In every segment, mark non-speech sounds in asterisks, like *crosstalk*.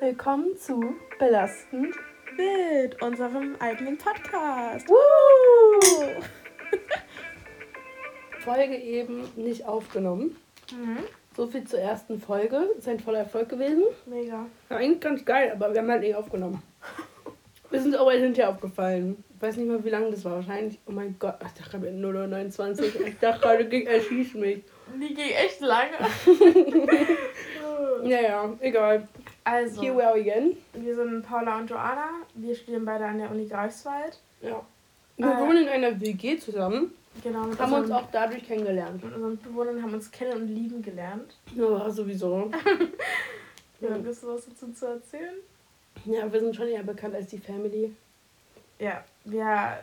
Willkommen zu Belastend. Mit unserem eigenen Podcast. Woo! *laughs* Folge eben nicht aufgenommen. Mhm. So viel zur ersten Folge. Ist ein voller Erfolg gewesen. Mega. Ja, eigentlich ganz geil, aber wir haben halt nicht aufgenommen. *laughs* Wir sind aber hinterher aufgefallen. Ich weiß nicht mal, wie lange das war. Wahrscheinlich, oh mein Gott, ich dachte gerade *laughs* 0,29. Ich dachte gerade, ging erschießt mich. Die ging echt lange. Naja, egal. Also, Here we are again. wir sind Paula und Joanna. Wir studieren beide an der Uni Greifswald. Ja. Wir Äh, wohnen in einer WG zusammen. Genau, Haben uns auch dadurch kennengelernt. mit unseren Bewohnern haben uns kennen und lieben gelernt. Ja, sowieso. *laughs* Ja. Ja. Willst du was dazu zu erzählen? Ja, wir sind schon eher bekannt als die Family. Ja, wir.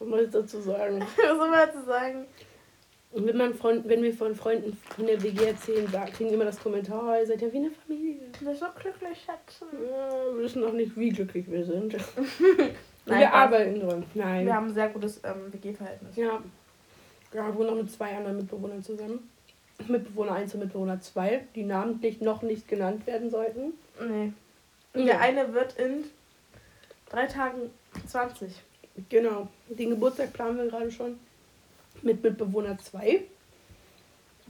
Was soll ich dazu sagen? *laughs* Was soll man dazu sagen? Und wenn, man Freund, wenn wir von Freunden von der WG erzählen, sagen, kriegen immer das Kommentar, "Oh, ihr seid ja wie eine Familie. Wir sind so glücklich, Schätze. Ja, wir wissen noch nicht, wie glücklich wir sind. *laughs* Nein, wir arbeiten dran. Nein. Wir haben ein sehr gutes ähm, WG-Verhältnis. Ja. Ja, wir wohnen noch mit zwei anderen Mitbewohnern zusammen. Mitbewohner 1 und Mitbewohner 2, die namentlich noch nicht genannt werden sollten. Nee. Und Ja. der eine wird in drei Tagen 20. Genau. Den Geburtstag planen wir gerade schon mit Mitbewohner 2.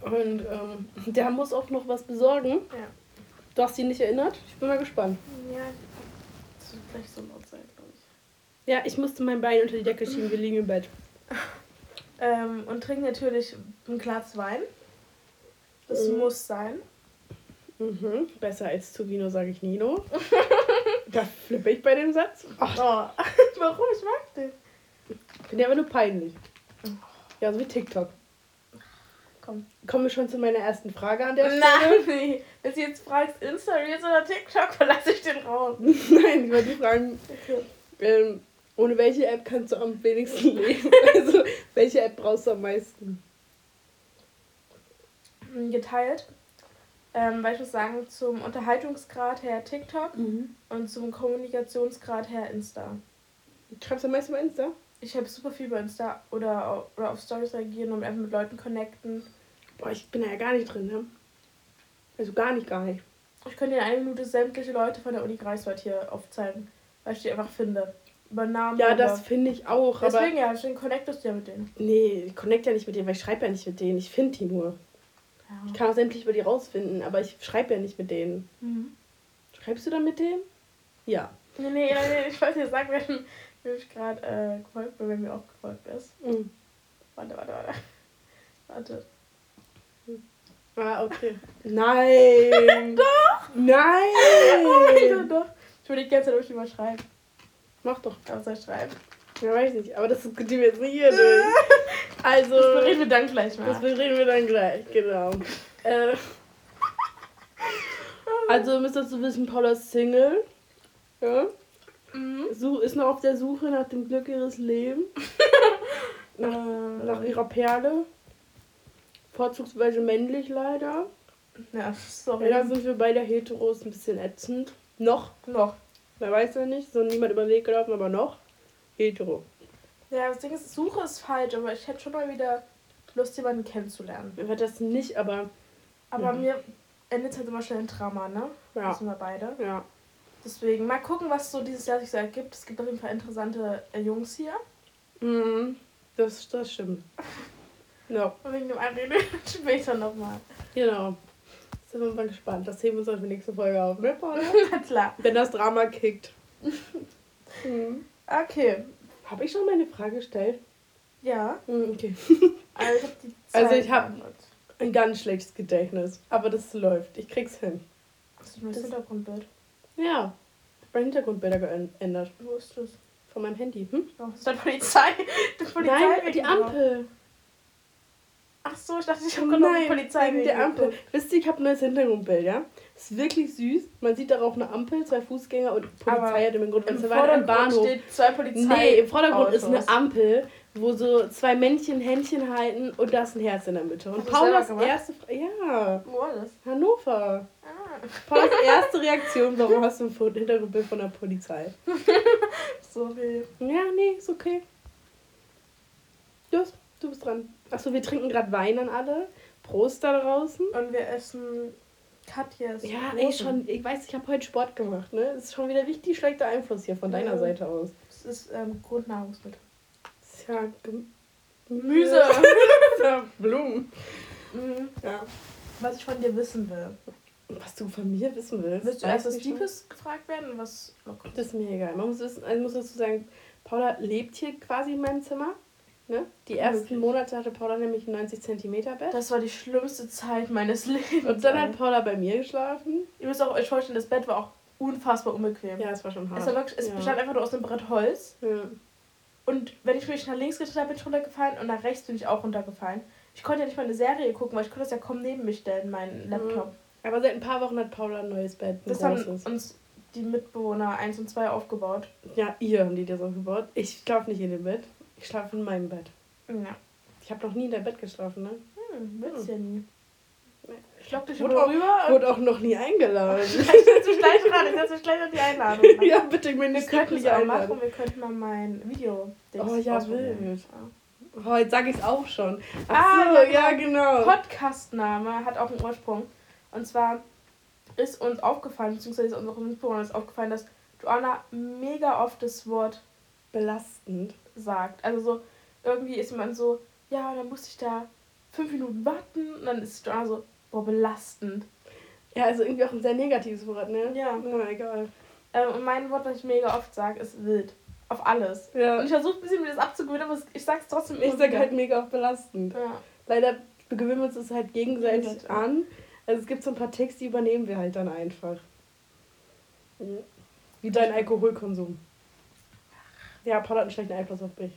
Und ähm, der muss auch noch was besorgen. Ja. Du hast ihn nicht erinnert? Ich bin mal gespannt. Ja, das wird gleich so laut sein, glaube ich. Ja, ich musste mein Bein unter die Decke schieben, wir liegen im Bett. *laughs* Ähm, und trinken natürlich ein Glas Wein. Das Mhm. muss sein. Mhm. Besser als zu Vino, sage ich Nino. *laughs* da flippe ich bei dem Satz. Ach, Oh. *laughs* Warum? Ich mag den. bin ja aber nur peinlich. Ja, so wie TikTok. Komm. Kommen wir schon zu meiner ersten Frage an der Stelle? Nein, *laughs* nee. Wenn du jetzt fragst, Insta, Reels oder TikTok, verlasse ich den Raum. *laughs* Nein, ich wollte dich fragen, ähm, ohne welche App kannst du am wenigsten leben? *laughs* Also, welche App brauchst du am meisten? Geteilt. Ähm, weil ich muss sagen, zum Unterhaltungsgrad her TikTok Mhm. und zum Kommunikationsgrad her Insta. Schreibst du am meisten bei Insta? Ich habe super viel bei Insta oder, oder auf Stories reagieren und einfach mit Leuten connecten. Boah, ich bin da ja gar nicht drin, ne? Also gar nicht, gar nicht. Ich könnte in einer Minute sämtliche Leute von der Uni Greifswald hier aufzeigen, weil ich die einfach finde. Über Namen. Ja, das finde ich auch, aber... Deswegen ja, deswegen connectest du ja mit denen. Nee, ich connecte ja nicht mit denen, weil ich schreibe ja nicht mit denen. Ich finde die nur. Ich kann auch sämtlich über die rausfinden, aber ich schreibe ja nicht mit denen. Mhm. Schreibst du dann mit denen? Ja. Nee, nee, nee, ich wollte dir sagen, wer wer mich gerade äh, gefolgt bin, wer mir auch gefolgt ist. Mhm. Warte, warte, warte. Warte. Ah, okay. *laughs* Nein! *laughs* Doch! Nein! Oh mein Gott, doch. Ich würde die ganze Zeit über schreiben. Mach doch. Soll ich schreiben? Ja, weiß nicht, aber das diskutieren wir jetzt nicht hier durch. *laughs* Also, Das bereden wir dann gleich mal. das bereden wir dann gleich, genau. Äh, also, ihr müsst dazu wissen, Paula ist Single. Ja. Mhm. Such, ist noch auf der Suche nach dem Glück ihres Lebens. nach, *laughs* nach ihrer Perle. Vorzugsweise männlich leider. Ja, sorry. Leider sind wir beide Heteros ein bisschen ätzend. Noch. Noch. Wer weiß ja nicht. So niemand über den Weg gelaufen, aber noch. Hetero. Ja, das Ding ist, Suche ist falsch, aber ich hätte schon mal wieder Lust, jemanden kennenzulernen. Wer wird das nicht, aber Aber Ja. mir endet halt immer schnell ein Drama, ne? ja. Das sind wir beide. Ja. Deswegen mal gucken, was so dieses Jahr sich so ergibt. Es gibt auf jeden Fall interessante Jungs hier. Mhm. Das, das stimmt. *laughs* Ja, Und wegen dem einen reden wir *laughs* später nochmal. genau. Sind wir mal gespannt. Das heben wir uns auf die nächste Folge auf, ne, Paula? *laughs* Na klar. Wenn das Drama kickt. Mhm. Okay. Habe ich schon meine Frage gestellt? Ja. Mhm, okay. Also ich, hab die Also ich. Ein ganz schlechtes Gedächtnis. Aber das läuft. Ich krieg's hin. Hast du mir das Das- Hintergrundbild? Ja. Meine Hintergrundbilder geändert. Wo ist das? Von meinem Handy. Hm? Oh, ist das Polizei? *laughs* Die Polizei Nein, die. Ampel. Ach so, ich dachte, ich habe gerade die Polizei wegen der Ampel. Wisst ihr, ich habe ein neues Hintergrundbild, ja? Ist wirklich süß. Man sieht darauf eine Ampel, zwei Fußgänger und Polizei Aber hat im Hintergrund. Und Im so weiter im Vordergrund Bahnhof. steht zwei Polizei. Nee, im Vordergrund ist eine Autos. Ampel, wo so zwei Männchen Händchen halten und da ist ein Herz in der Mitte. Und Paulas erste Fra Ja, Wo war das? Hannover. Ah, Paulas *laughs* erste Reaktion, warum hast du ein Hintergrundbild von der Polizei? *laughs* sorry. Ja, nee, ist okay. Los, du bist dran. Achso, wir trinken gerade Wein an alle. Prost da draußen. Und wir essen Katjas. Ja, ey, schon. Ich weiß, ich habe heute Sport gemacht, ne? Das ist schon wieder richtig schlechter Einfluss hier von deiner Ja. Seite aus. Das ist ähm, Grundnahrungsmittel. Ja Gem- Gemüse. *laughs* Blumen. Mhm. Ja. Was ich von dir wissen will. Was du von mir wissen willst. Willst du erst was. Deepes gefragt werden was Lockeres? Das ist mir egal. Man muss wissen, also muss dazu sagen, Paula lebt hier quasi in meinem Zimmer. Ne? Die ersten Wirklich? Monate hatte Paula nämlich ein 90 cm Bett. Das war die schlimmste Zeit meines Lebens. Und dann hat Paula bei mir geschlafen. Ihr müsst auch euch vorstellen, das Bett war auch unfassbar unbequem. Ja, es war schon hart. Es, war wirklich, es ja. bestand einfach nur aus einem Brett Holz. Ja. Und wenn ich mich nach links gedreht habe, bin ich runtergefallen und nach rechts bin ich auch runtergefallen. Ich konnte ja nicht mal eine Serie gucken, weil ich konnte das ja kaum neben mich stellen, meinen Laptop. Aber seit ein paar Wochen hat Paula ein neues Bett. Ein Das haben großes. uns die Mitbewohner 1 und 2 aufgebaut. Ja, ihr haben die das aufgebaut. Ich schlafe nicht in dem Bett. Ich schlafe in meinem Bett. Ja. Ich habe noch nie in deinem Bett geschlafen, ne? Hm, willst ja nie. Ich lock dich Wurde auch- rüber Wurde auch noch nie eingeladen. ich setze mich gleich ran. Ich setze mich gleich auf die Einladung. *laughs* ja, bitte, Wir nicht auch einladen. machen, wir könnten mal mein Video Oh ja, wild. Ja. Oh, jetzt sag ich es auch schon. Ach Ah, so, ja, ja, genau. Podcastname hat auch einen Ursprung. Und zwar ist uns aufgefallen, beziehungsweise unseren Mitbewohnern ist aufgefallen, dass Joanna mega oft das Wort Belastend. sagt. Also so, irgendwie ist man so, ja, dann musste ich da fünf Minuten warten und dann ist Joanna so, boah, belastend. Ja, also irgendwie auch ein sehr negatives Wort, ne? Ja. Na, egal. Ähm, und mein Wort, was ich mega oft sage, ist wild. Auf alles. Ja. Und ich versuche ein bisschen mir das abzugewöhnen, aber es- ich sag's trotzdem Ich immer sag wieder. halt mega oft belastend. Ja. Leider gewöhnen wir uns das halt gegenseitig Gegenseitig. an. Also es gibt so ein paar Texte, die übernehmen wir halt dann einfach. Wie dein Alkoholkonsum. Ja, Paul hat einen schlechten Einfluss auf mich.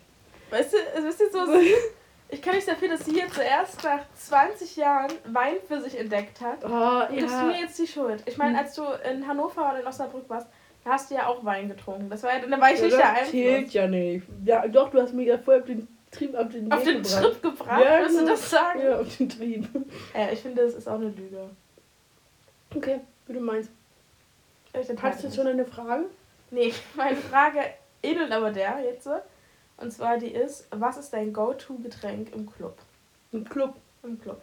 Weißt du, es ist jetzt so, *laughs* ich kann nicht dafür, dass sie hier zuerst nach 20 Jahren Wein für sich entdeckt hat. Oh, Du gibst mir jetzt die Schuld. Ich meine, als du in Hannover oder in Osnabrück warst, da hast du ja auch Wein getrunken. Das war ja, dann war ich ja, nicht der das zählt ja nicht. Ja, doch, du hast mich ja vorher auf den Trieb auf den Auf den gebracht. Trip gebracht, Ja, willst du genau. das sagen? Ja. Ja, auf den Trieb. ich finde, das ist auch eine Lüge. Okay, wie du meinst. Ich Hast du jetzt schon eine Frage? Nee, meine Frage ähnelt aber der jetzt. Und zwar die ist, was ist dein Go-To-Getränk im Club? Im Club. Im Club.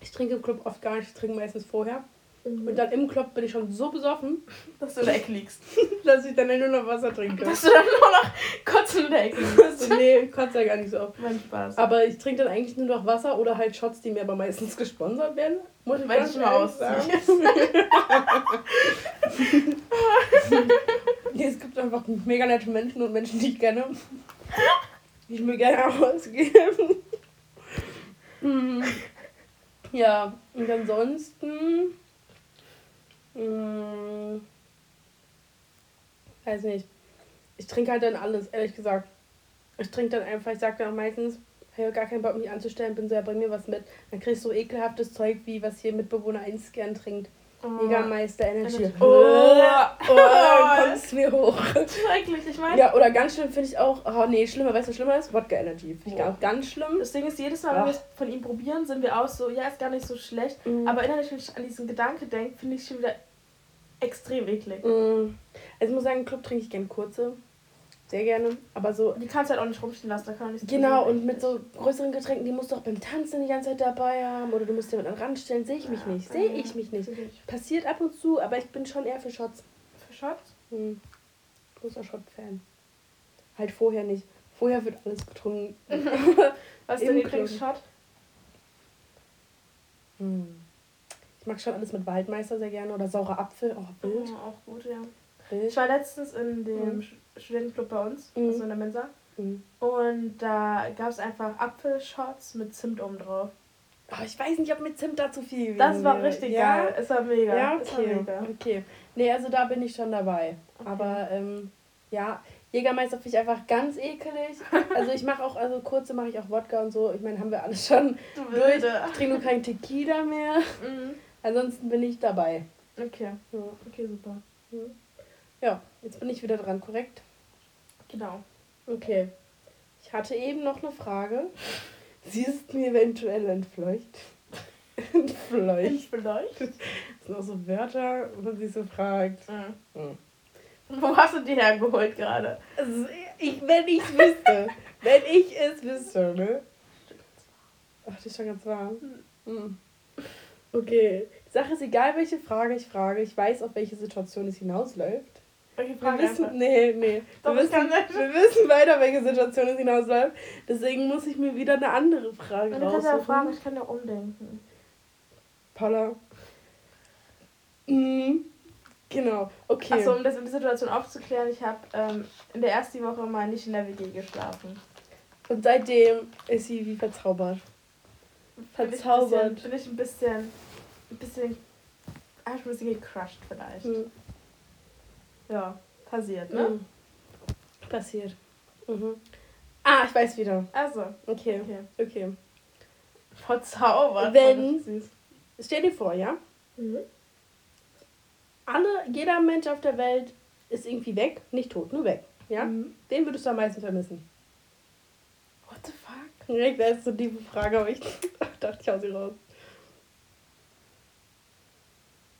Ich trinke im Club oft gar nicht, ich trinke meistens vorher. Und dann im Club bin ich schon so besoffen, *laughs* Dass du in der Ecke liegst. *laughs* dass ich dann nur noch Wasser trinke. Dass du dann nur noch kurz in der Ecke *laughs* liegst. Nee, kotze ja gar nicht so oft. Mein Spaß. Aber ich trinke dann eigentlich nur noch Wasser oder halt Shots, die mir aber meistens gesponsert werden. Muss ich Weil ich mal ehrlich sagen. ausziehst. nee, es gibt einfach mega nette Menschen und Menschen, die ich kenne, ich mir gerne ausgeben. Mm. ja, und ansonsten. mm, weiß nicht. Ich trinke halt dann alles, ehrlich gesagt. Ich trinke dann einfach, ich sag dann auch meistens, ich habe gar keinen Bock, mich anzustellen, bin so, ja, bring mir was mit. Dann kriegst du so ekelhaftes Zeug, wie was hier Mitbewohner 1 gern trinkt. Jägermeister Energy. Energy. Oh, Oh. oh, kommst mir hoch. Schrecklich, ich meine. Ja, oder ganz schlimm finde ich auch, oh nee, schlimmer, weißt du, was schlimmer ist? Wodka Energy. Finde ich Boah. auch ganz schlimm. Das Ding ist, jedes Mal, wenn wir es von ihm probieren, sind wir auch so, ja, ist gar nicht so schlecht. Mhm. Aber innerlich, wenn ich an diesen Gedanke denke, finde ich schon wieder extrem eklig. Mm. Also ich muss sagen, im Club trinke ich gerne kurze. Sehr gerne. Aber so. Die kannst du halt auch nicht rumstehen lassen, da kann man nicht Genau, und mit so größeren Getränken, die musst du auch beim Tanzen die ganze Zeit dabei haben. Oder du musst jemanden an den Rand stellen. Sehe ich mich nicht. Sehe Ja, ich mich nicht. Passiert ab und zu, aber ich bin schon eher für Shots. Für Shots? Hm. Großer Shot-Fan. Halt vorher nicht. Vorher wird alles getrunken. *laughs* Was ist dein. Lieblingsshot? Hm. Ich mag schon alles mit Waldmeister sehr gerne. Oder saurer Apfel. Oh, wild. Oh, auch gut, ja. Ich war letztens in dem Mhm. Studentenclub bei uns, Mhm. also in der Mensa. Hm. Und da gab es einfach Apfelshots mit Zimt oben drauf. Oh, ich weiß nicht, ob mit Zimt da zu viel Das war richtig ja? geil. Es war mega. Ja, Es okay. mega. okay. Nee, also da bin ich schon dabei. Okay. Aber ähm, ja, Jägermeister finde ich einfach ganz ekelig. Also ich mache auch, also kurze mache ich auch Wodka und so. Ich meine, haben wir alles schon Du durch. Ich trinke nur kein Tequila mehr. Mhm. Ansonsten bin ich dabei. Okay, Ja. okay, super. ja, jetzt bin ich wieder dran, korrekt? Genau. Okay. Ich hatte eben noch eine Frage. Sie ist mir eventuell entfleucht. *laughs* entfleucht. Vielleicht? Das sind auch so Wörter, wo man sich so fragt. Mhm. Hm. Wo hast du die hergeholt gerade? Also, ich, wenn ich es wüsste. wenn ich es wüsste, ne? Ach, die ist schon ganz warm. Hm. Okay, Sache ist, egal welche Frage ich frage, ich weiß, auf welche Situation es hinausläuft. Welche Wir Frage wissen, einfach? nee, nee. *laughs* Doch, wir, ich kann wissen, wir wissen weiter, welche Situation es hinausläuft. Deswegen muss ich mir wieder eine andere Frage Du kannst ja raussuchen. fragen, ich kann ja umdenken. Paula. Mhm. Genau, okay. Achso, um das um die Situation aufzuklären, ich habe ähm, in der ersten Woche mal nicht in der WG geschlafen. Und seitdem ist sie wie verzaubert. Verzaubert. Bin ich ein bisschen, ein bisschen, hab ich ein bisschen gecrushed vielleicht. Mhm. Ja, passiert, ne? Mhm. Passiert. Mhm. Ah, ich weiß wieder. Also, Okay, okay. okay. Verzaubert. Wenn-. Stell dir vor, ja? Mhm. Alle, jeder Mensch auf der Welt ist irgendwie weg. Nicht tot, nur weg. Ja? Mhm. Den würdest du am meisten vermissen. What the fuck? Direkt, das ist so die Frage, aber ich *laughs* dachte, ich hau sie raus.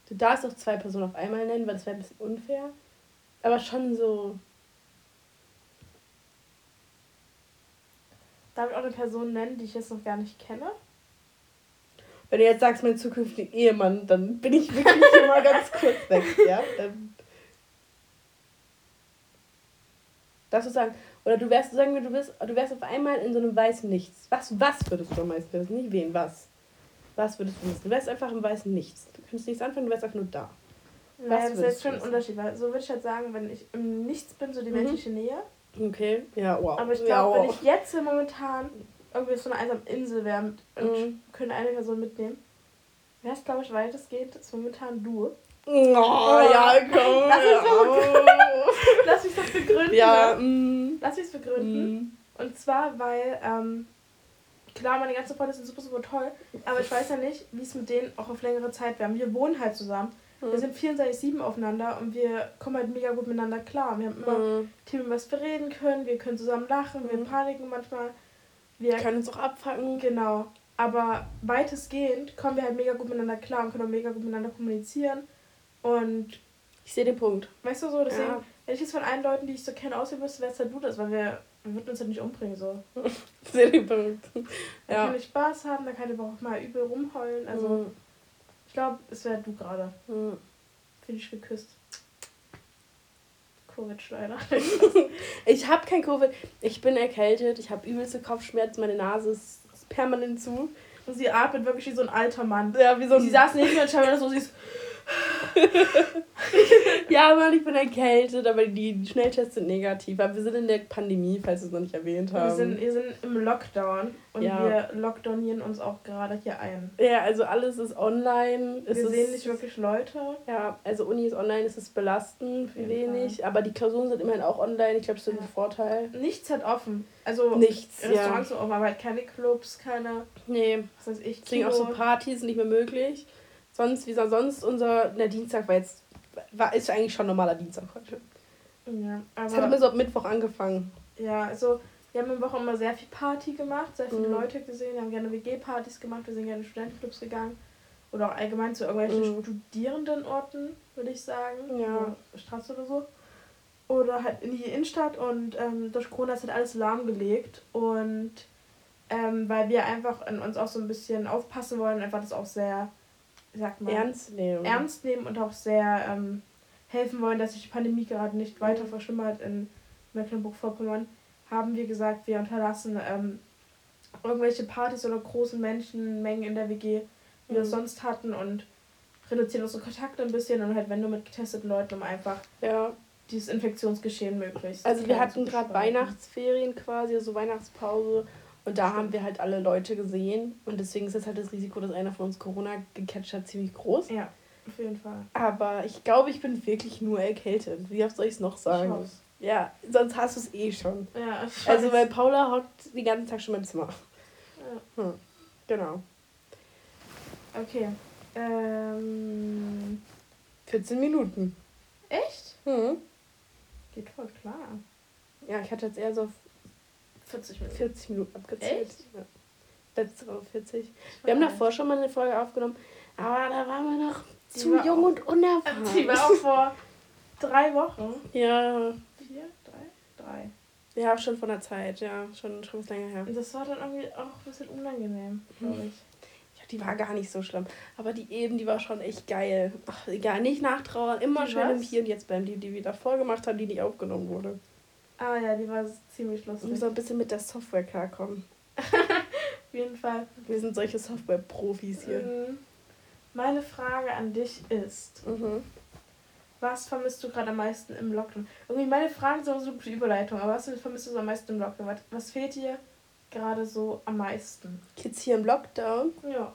Du darfst auch zwei Personen auf einmal nennen, weil das wäre ein bisschen unfair. Aber schon so. Darf ich auch eine Person nennen, die ich jetzt noch gar nicht kenne? Wenn du jetzt sagst, mein zukünftiger Ehemann, dann bin ich wirklich immer ganz kurz weg, *laughs* ja? Dann darfst du sagen, oder du wärst, sagen wir, du bist, du wärst auf einmal in so einem weißen Nichts. Was, was würdest du am meisten wissen? Nicht wen, was? Was würdest du wissen? Du wärst einfach im weißen Nichts. Du könntest nichts anfangen, du wärst einfach nur da. Naja, das ist jetzt schon ein? Unterschied, weil so würde ich halt sagen, wenn ich im Nichts bin, so die Mhm. menschliche Nähe. Okay, ja, wow. Aber ich ja, glaube, wenn wow. ich jetzt hier momentan irgendwie so einer einsamen Insel wäre und Mhm. könnte eine Person mitnehmen, wäre es, glaube ich, weitestgehend ist momentan du. Oh, ja, komm. Ja. Lass mich das begründen. Ja, mm, Lass mich es begründen. mm. Und zwar, weil, ähm, klar, meine ganzen Freunde sind super, super toll, aber ich weiß ja nicht, wie es mit denen auch auf längere Zeit wäre. Wir wohnen halt zusammen. Wir sind 24-7 aufeinander und wir kommen halt mega gut miteinander klar. Wir haben immer Mm. Themen, über was wir reden können, wir können zusammen lachen, wir Mhm. paniken manchmal. Wir können uns auch abfangen. Genau. Aber weitestgehend kommen wir halt mega gut miteinander klar und können auch mega gut miteinander kommunizieren. Und Ich sehe den Punkt. weißt du so, deswegen, Ja. wenn ich jetzt von allen Leuten, die ich so kenne, auswählen müsste, wäre es halt du das, weil wir, wir würden uns halt nicht umbringen so. *laughs* Ich sehe den Punkt. Da Ja. kann ich Spaß haben, da kann ich aber auch mal übel rumheulen. Also Mm, ich glaube, es wäre du gerade. mm. Finde ich geküsst. Covid leider. *laughs* *laughs* Ich habe kein Covid. Ich bin erkältet. Ich habe übelste Kopfschmerzen. Meine Nase ist permanent zu. Und sie atmet wirklich wie so ein alter Mann. Ja, wie so Und sie saß neben mir und scheinbar so, sie ist. *laughs* Ja, Mann, ich bin erkältet, aber die Schnelltests sind negativ. Aber wir sind in der Pandemie, falls wir es noch nicht erwähnt haben. Wir sind, wir sind im Lockdown und Ja. wir lockdownieren uns auch gerade hier ein. ja, also alles ist online. Es wir ist, sehen nicht wirklich Leute. Ja, also Uni ist online, es ist belastend, jeden wenig. Aber die Klausuren sind immerhin auch online. Ich glaube, das ist Ja. ein Vorteil. Nichts hat offen. Also Nichts, ja. Restaurants sind offen, aber halt keine Clubs, keine, Nee, was weiß ich, deswegen auch so Partys nicht mehr möglich. Sonst, wie sonst unser, der Dienstag war jetzt, war, ist eigentlich schon normaler Dienstag heute. Ja, Es hat immer so ab Mittwoch angefangen. ja, also wir haben im Woche immer sehr viel Party gemacht, sehr viele Mhm. Leute gesehen, wir haben gerne WG-Partys gemacht, wir sind gerne in Studentenclubs gegangen. Oder auch allgemein zu irgendwelchen Mhm. Studierendenorten, würde ich sagen. Ja. Straße oder so. Oder halt in die Innenstadt und ähm, durch Corona ist halt alles lahmgelegt. Und ähm, weil wir einfach an uns auch so ein bisschen aufpassen wollen, einfach das auch sehr, sagt man, Ernst nehmen. ernst nehmen und auch sehr ähm, helfen wollen, dass sich die Pandemie gerade nicht weiter Mhm. verschlimmert in Mecklenburg-Vorpommern, haben wir gesagt, wir unterlassen ähm, irgendwelche Partys oder großen Menschenmengen in der WG, wie wir es Mhm. sonst hatten und reduzieren unsere Kontakte ein bisschen und halt wenn nur mit getesteten Leuten, um einfach Ja. dieses Infektionsgeschehen möglichst. Also wir hatten gerade. Weihnachtsferien quasi, also Weihnachtspause. Und da haben wir halt alle Leute gesehen. Und deswegen ist jetzt halt das Risiko, dass einer von uns Corona gecatcht hat, ziemlich groß. Ja, auf jeden Fall. Aber ich glaube, ich bin wirklich nur erkältet. Wie oft soll ich es noch Ich sagen? hoff's. Ja, sonst hast du es eh schon. Ja, ich Also weil Paula hockt den ganzen Tag schon im Zimmer. Ja. Hm. Genau. Okay. Ähm, 14 Minuten. echt? Hm. Geht voll klar. Ja, ich hatte jetzt eher so 40 Minuten. 40 Minuten abgezählt. Echt? Ja. Letzte Woche 40. Wir haben davor schon mal eine Folge aufgenommen, aber da waren wir noch Die zu war jung auch- und unerfahren. *laughs* Die war auch vor drei Wochen. Ja, Vier? Drei? Drei. ja, schon von der Zeit, ja, schon, schon was länger her. Und das war dann irgendwie auch ein bisschen unangenehm, glaube ich. Ja, die war gar nicht so schlimm. Aber die eben, die war schon echt geil. Ach, egal, nicht nachtrauern, immer Die im was? Hier und Jetzt bleiben. Die, die wir davor gemacht haben, die nicht aufgenommen wurde. Ah ja, die war ziemlich Wir lustig. müssen ein bisschen mit der Software klarkommen. *laughs* Auf jeden Fall. Wir sind solche Software-Profis hier. Ähm, Meine Frage an dich ist, Mhm. was vermisst du gerade am meisten im Lockdown? Irgendwie meine Fragen sind so eine gute Überleitung, aber was vermisst du so am meisten im Lockdown? Was, was fehlt dir gerade so am meisten? Kids hier im Lockdown. Ja.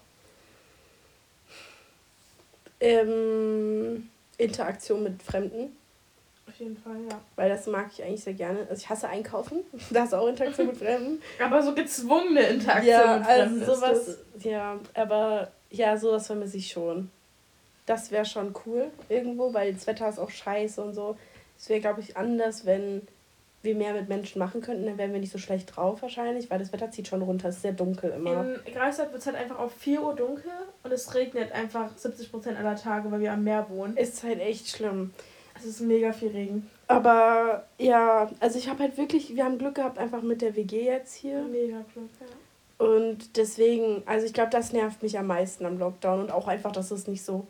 Ähm, Interaktion mit Fremden. Auf jeden Fall, ja. Weil das mag ich eigentlich sehr gerne. Also ich hasse Einkaufen. *laughs* Da ist auch Interaktion mit Fremden. Aber so gezwungene Interaktion ja, mit Fremden also ist sowas. das. Ja, aber ja, sowas vermisse ich schon. Das wäre schon cool irgendwo, weil das Wetter ist auch scheiße und so. Es wäre, glaube ich, anders, wenn wir mehr mit Menschen machen könnten. Dann wären wir nicht so schlecht drauf wahrscheinlich, weil das Wetter zieht schon runter. Es ist sehr dunkel immer. In Greifswald wird es halt einfach auf 4 Uhr dunkel und es regnet einfach 70% aller Tage, weil wir am Meer wohnen. ist halt echt schlimm. Es ist mega viel Regen. Aber ja, also ich habe halt wirklich, wir haben Glück gehabt einfach mit der WG jetzt hier. Mega Glück, ja. Und deswegen, also ich glaube, das nervt mich am meisten am Lockdown und auch einfach, dass es nicht so,